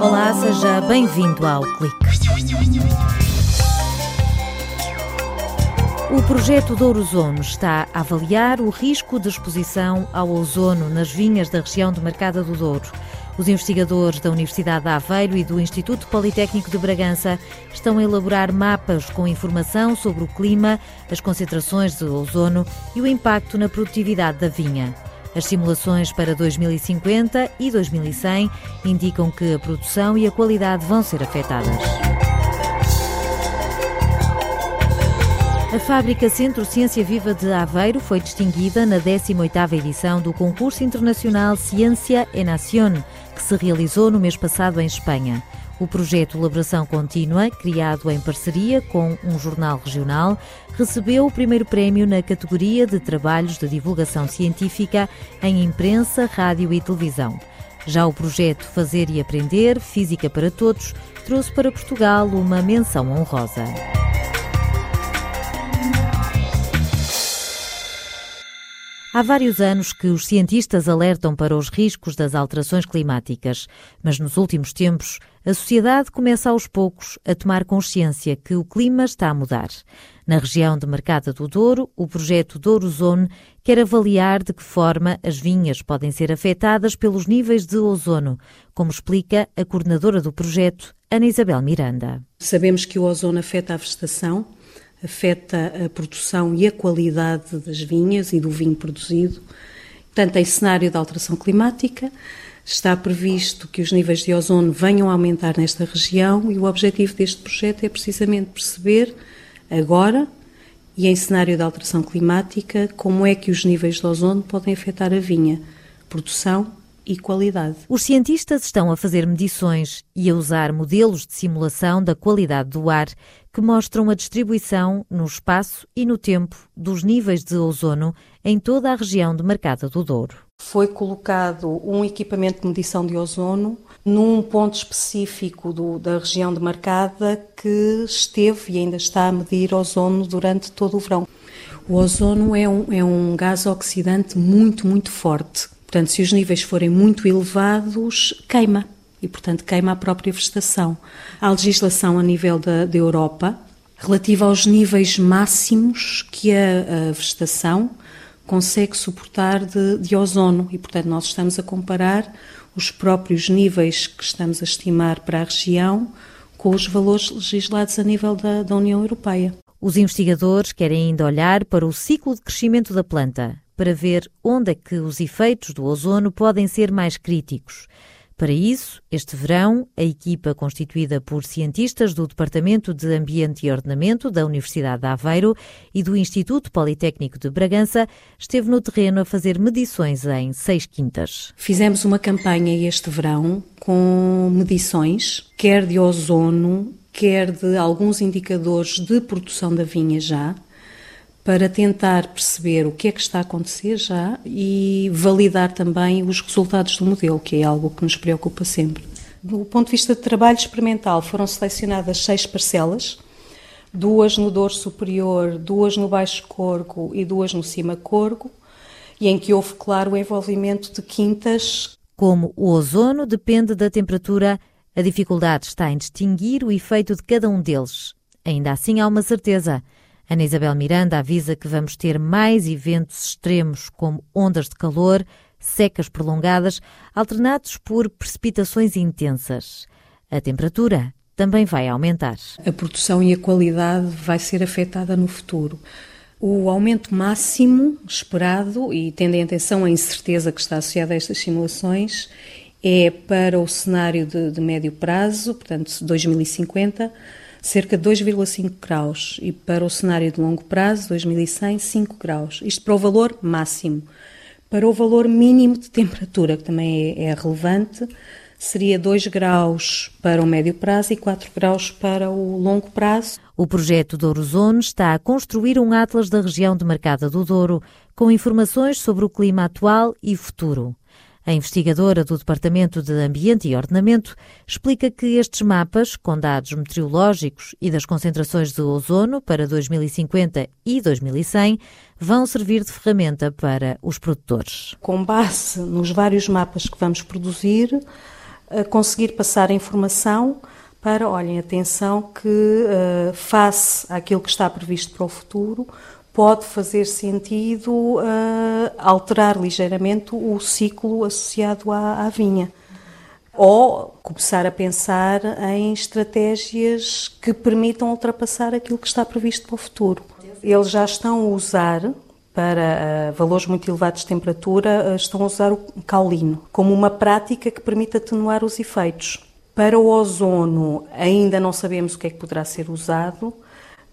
Olá, seja bem-vindo ao Clique. O projeto do Ozono está a avaliar o risco de exposição ao ozono nas vinhas da região de Marcada do Douro. Os investigadores da Universidade de Aveiro e do Instituto Politécnico de Bragança estão a elaborar mapas com informação sobre o clima, as concentrações de ozono e o impacto na produtividade da vinha. As simulações para 2050 e 2100 indicam que a produção e a qualidade vão ser afetadas. A fábrica Centro Ciência Viva de Aveiro foi distinguida na 18ª edição do concurso internacional Ciência e Nación, que se realizou no mês passado em Espanha. O projeto Elaboração Contínua, criado em parceria com um jornal regional, recebeu o primeiro prémio na categoria de trabalhos de divulgação científica em imprensa, rádio e televisão. Já o projeto Fazer e Aprender, Física para Todos, trouxe para Portugal uma menção honrosa. Há vários anos que os cientistas alertam para os riscos das alterações climáticas, mas nos últimos tempos a sociedade começa aos poucos a tomar consciência que o clima está a mudar. Na região de Mercada do Douro, o projeto Douro Zone quer avaliar de que forma as vinhas podem ser afetadas pelos níveis de ozono, como explica a coordenadora do projeto, Ana Isabel Miranda. Sabemos que o ozono afeta a vegetação afeta a produção e a qualidade das vinhas e do vinho produzido. Portanto, em cenário de alteração climática, está previsto que os níveis de ozono venham a aumentar nesta região e o objetivo deste projeto é precisamente perceber agora e em cenário de alteração climática como é que os níveis de ozono podem afetar a vinha, produção e qualidade. Os cientistas estão a fazer medições e a usar modelos de simulação da qualidade do ar que mostram a distribuição no espaço e no tempo dos níveis de ozono em toda a região de Marcada do Douro. Foi colocado um equipamento de medição de ozono num ponto específico do, da região de Marcada que esteve e ainda está a medir ozono durante todo o verão. O ozono é um, é um gás oxidante muito, muito forte Portanto, se os níveis forem muito elevados, queima e, portanto, queima a própria vegetação. Há legislação a nível da, da Europa relativa aos níveis máximos que a, a vegetação consegue suportar de, de, ozono e, portanto, nós estamos a comparar os próprios níveis que estamos a estimar para a região com os valores legislados a nível da, da União Europeia. Os investigadores querem ainda olhar para o ciclo de crescimento da planta para ver onde é que os efeitos do ozono podem ser mais críticos. Para isso, este verão, a equipa constituída por cientistas do Departamento de Ambiente e Ordenamento da Universidade de Aveiro e do Instituto Politécnico de Bragança esteve no terreno a fazer medições em seis quintas. Fizemos uma campanha este verão com medições, quer de ozono, quer de alguns indicadores de produção da vinha já, para tentar perceber o que é que está a acontecer já e validar também os resultados do modelo, que é algo que nos preocupa sempre. Do ponto de vista de trabalho experimental, foram selecionadas seis parcelas, duas no Douro Superior, duas no Baixo Corgo e duas no Cima Corgo, e em que houve, claro, o envolvimento de quintas. Como o ozono depende da temperatura, a dificuldade está em distinguir o efeito de cada um deles. Ainda assim, há uma certeza – Ana Isabel Miranda avisa que vamos ter mais eventos extremos, como ondas de calor, secas prolongadas, alternados por precipitações intensas. A temperatura também vai aumentar. A produção e a qualidade vai ser afetada no futuro. O aumento máximo esperado, e tendo em atenção a incerteza que está associada a estas simulações, é para o cenário de, de médio prazo, portanto 2050, cerca de 2,5 graus e para o cenário de longo prazo, 2100, 5 graus. Isto para o valor máximo. Para o valor mínimo de temperatura, que também é, é relevante, seria 2 graus para o médio prazo e 4 graus para o longo prazo. O projeto Dourozone está a construir um atlas da região de Marcada do Douro, com informações sobre o clima atual e futuro. A investigadora do Departamento de Ambiente e Ordenamento explica que estes mapas, com dados meteorológicos e das concentrações de ozono para 2050 e 2100, vão servir de ferramenta para os produtores. Com base nos vários mapas que vamos produzir, conseguir passar a informação para, olhem, atenção que uh, face àquilo que está previsto para o futuro, pode fazer sentido uh, alterar ligeiramente o ciclo associado à, à, vinha. Ou começar a pensar em estratégias que permitam ultrapassar aquilo que está previsto para o futuro. Eles já estão a usar, para uh, valores muito elevados de temperatura, uh, estão a usar o caulino como uma prática que permite atenuar os efeitos. Para o ozono, ainda não sabemos o que é que poderá ser usado,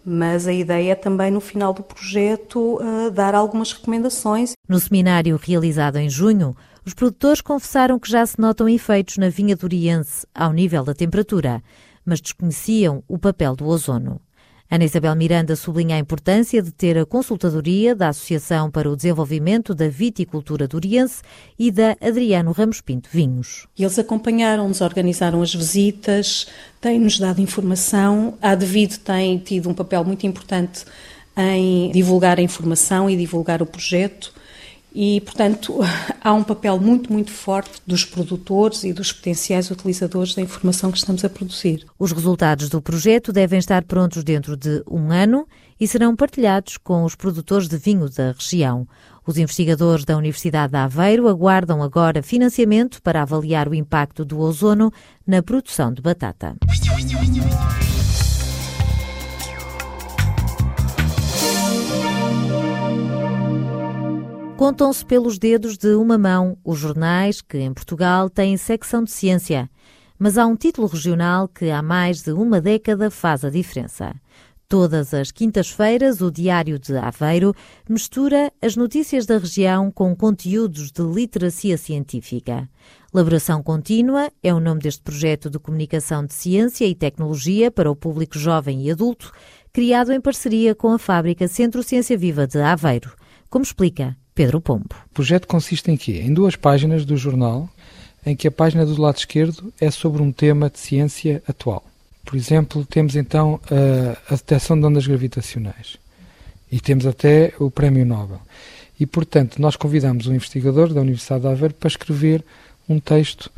mas a ideia é também, no final do projeto, uh, dar algumas recomendações. No seminário realizado em junho, os produtores confessaram que já se notam efeitos na vinha duriense ao nível da temperatura, mas desconheciam o papel do ozono. Ana Isabel Miranda sublinha a importância de ter a consultadoria da Associação para o Desenvolvimento da Viticultura Duriense e da Adriano Ramos Pinto Vinhos. Eles acompanharam-nos, organizaram as visitas, têm-nos dado informação. A Devido tem tido um papel muito importante em divulgar a informação e divulgar o projeto e, portanto, há um papel muito, muito forte dos produtores e dos potenciais utilizadores da informação que estamos a produzir. Os resultados do projeto devem estar prontos dentro de um ano e serão partilhados com os produtores de vinho da região. Os investigadores da Universidade de Aveiro aguardam agora financiamento para avaliar o impacto do ozono na produção de batata. Contam-se pelos dedos de uma mão os jornais que, em Portugal, têm secção de ciência. Mas há um título regional que há mais de uma década faz a diferença. Todas as quintas-feiras, o Diário de Aveiro mistura as notícias da região com conteúdos de literacia científica. Laboração Contínua é o nome deste projeto de comunicação de ciência e tecnologia para o público jovem e adulto, criado em parceria com a fábrica Centro Ciência Viva de Aveiro. Como explica Pedro Pombo. O projeto consiste em quê? Em duas páginas do jornal, em que a página do lado esquerdo é sobre um tema de ciência atual. Por exemplo, temos então a, a detecção de ondas gravitacionais e temos até o Prémio Nobel. E, portanto, nós convidamos um investigador da Universidade de Aveiro para escrever um texto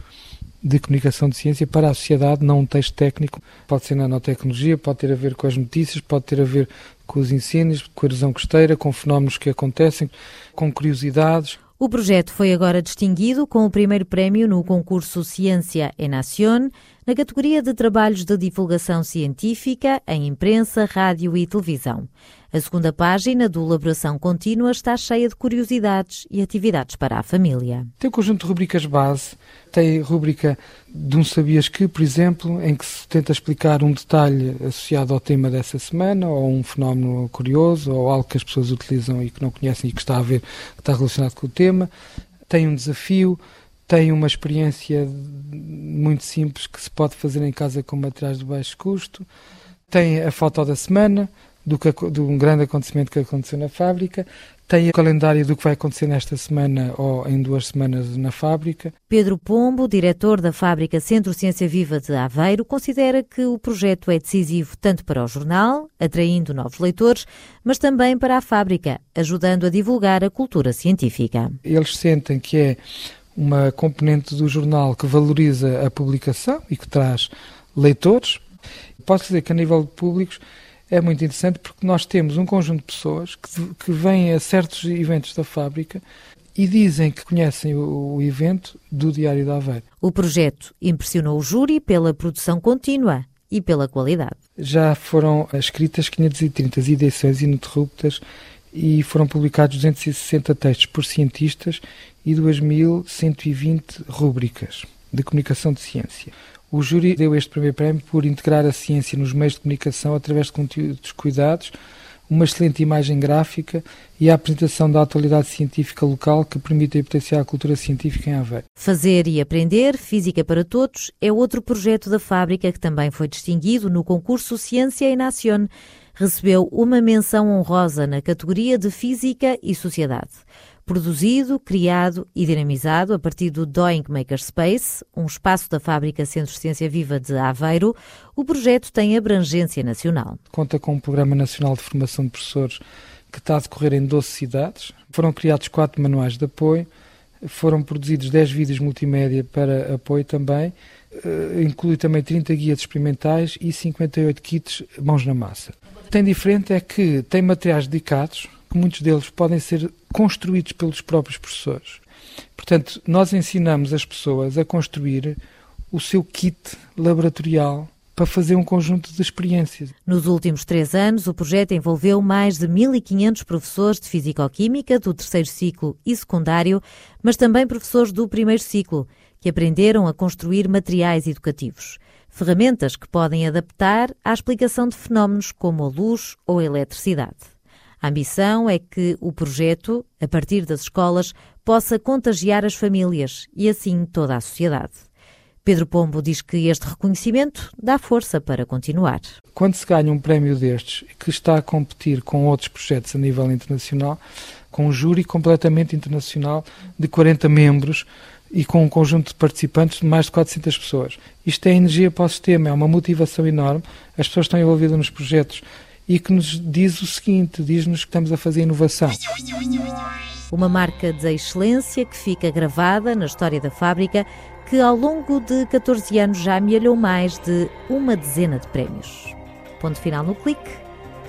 de comunicação de ciência para a sociedade, não um texto técnico. Pode ser nanotecnologia, pode ter a ver com as notícias, pode ter a ver com os incêndios, com a erosão costeira, com fenómenos que acontecem, com curiosidades. O projeto foi agora distinguido com o primeiro prémio no concurso Ciência e Nación, na categoria de trabalhos de divulgação científica em imprensa, rádio e televisão. A segunda página do Elaboração Contínua está cheia de curiosidades e atividades para a família. Tem um conjunto de rubricas base, tem rubrica de um Sabias Que, por exemplo, em que se tenta explicar um detalhe associado ao tema dessa semana, ou um fenómeno curioso, ou algo que as pessoas utilizam e que não conhecem e que está a ver, que está relacionado com o tema. Tem um desafio, tem uma experiência muito simples que se pode fazer em casa com materiais de baixo custo, tem a foto da semana, do que, de um grande acontecimento que aconteceu na fábrica, tem o calendário do que vai acontecer nesta semana ou em duas semanas na fábrica. Pedro Pombo, diretor da fábrica Centro Ciência Viva de Aveiro, considera que o projeto é decisivo tanto para o jornal, atraindo novos leitores, mas também para a fábrica, ajudando a divulgar a cultura científica. Eles sentem que é uma componente do jornal que valoriza a publicação e que traz leitores. Posso dizer que a nível de públicos é muito interessante porque nós temos um conjunto de pessoas que, que vêm a certos eventos da fábrica e dizem que conhecem o, evento do Diário da Aveiro. O projeto impressionou o júri pela produção contínua e pela qualidade. Já foram escritas 530 edições ininterruptas e foram publicados 260 textos por cientistas e 2.120 rúbricas de comunicação de ciência. O júri deu este primeiro prémio por integrar a ciência nos meios de comunicação através de conteúdos cuidados, uma excelente imagem gráfica e a apresentação da atualidade científica local que permite potenciar a cultura científica em Aveiro. Fazer e Aprender, Física para Todos, é outro projeto da fábrica que também foi distinguido no concurso Ciência e Nación recebeu uma menção honrosa na categoria de Física e Sociedade. Produzido, criado e dinamizado a partir do Doing Makerspace, um espaço da fábrica Centro Ciência Viva de Aveiro, o projeto tem abrangência nacional. Conta com um Programa Nacional de Formação de Professores que está a decorrer em 12 cidades. Foram criados quatro manuais de apoio, foram produzidos 10 vídeos multimédia para apoio também, uh, inclui também 30 guias experimentais e 58 kits mãos na massa. Tem diferente é que tem materiais dedicados, que muitos deles podem ser construídos pelos próprios professores. Portanto, nós ensinamos as pessoas a construir o seu kit laboratorial para fazer um conjunto de experiências. Nos últimos três anos, o projeto envolveu mais de 1.500 professores de Fisicoquímica do terceiro ciclo e secundário, mas também professores do primeiro ciclo, que aprenderam a construir materiais educativos. Ferramentas que podem adaptar à explicação de fenómenos como a luz ou a eletricidade. A ambição é que o projeto, a partir das escolas, possa contagiar as famílias e assim toda a sociedade. Pedro Pombo diz que este reconhecimento dá força para continuar. Quando se ganha um prémio destes, que está a competir com outros projetos a nível internacional, com um júri completamente internacional de 40 membros e com um conjunto de participantes de mais de 400 pessoas. Isto é energia para o sistema, é uma motivação enorme. As pessoas estão envolvidas nos projetos e que nos diz o seguinte: diz-nos que estamos a fazer inovação. Uma marca de excelência que fica gravada na história da fábrica, que ao longo de 14 anos já amealhou mais de uma dezena de prémios. Ponto final no clique.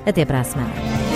Até para a semana.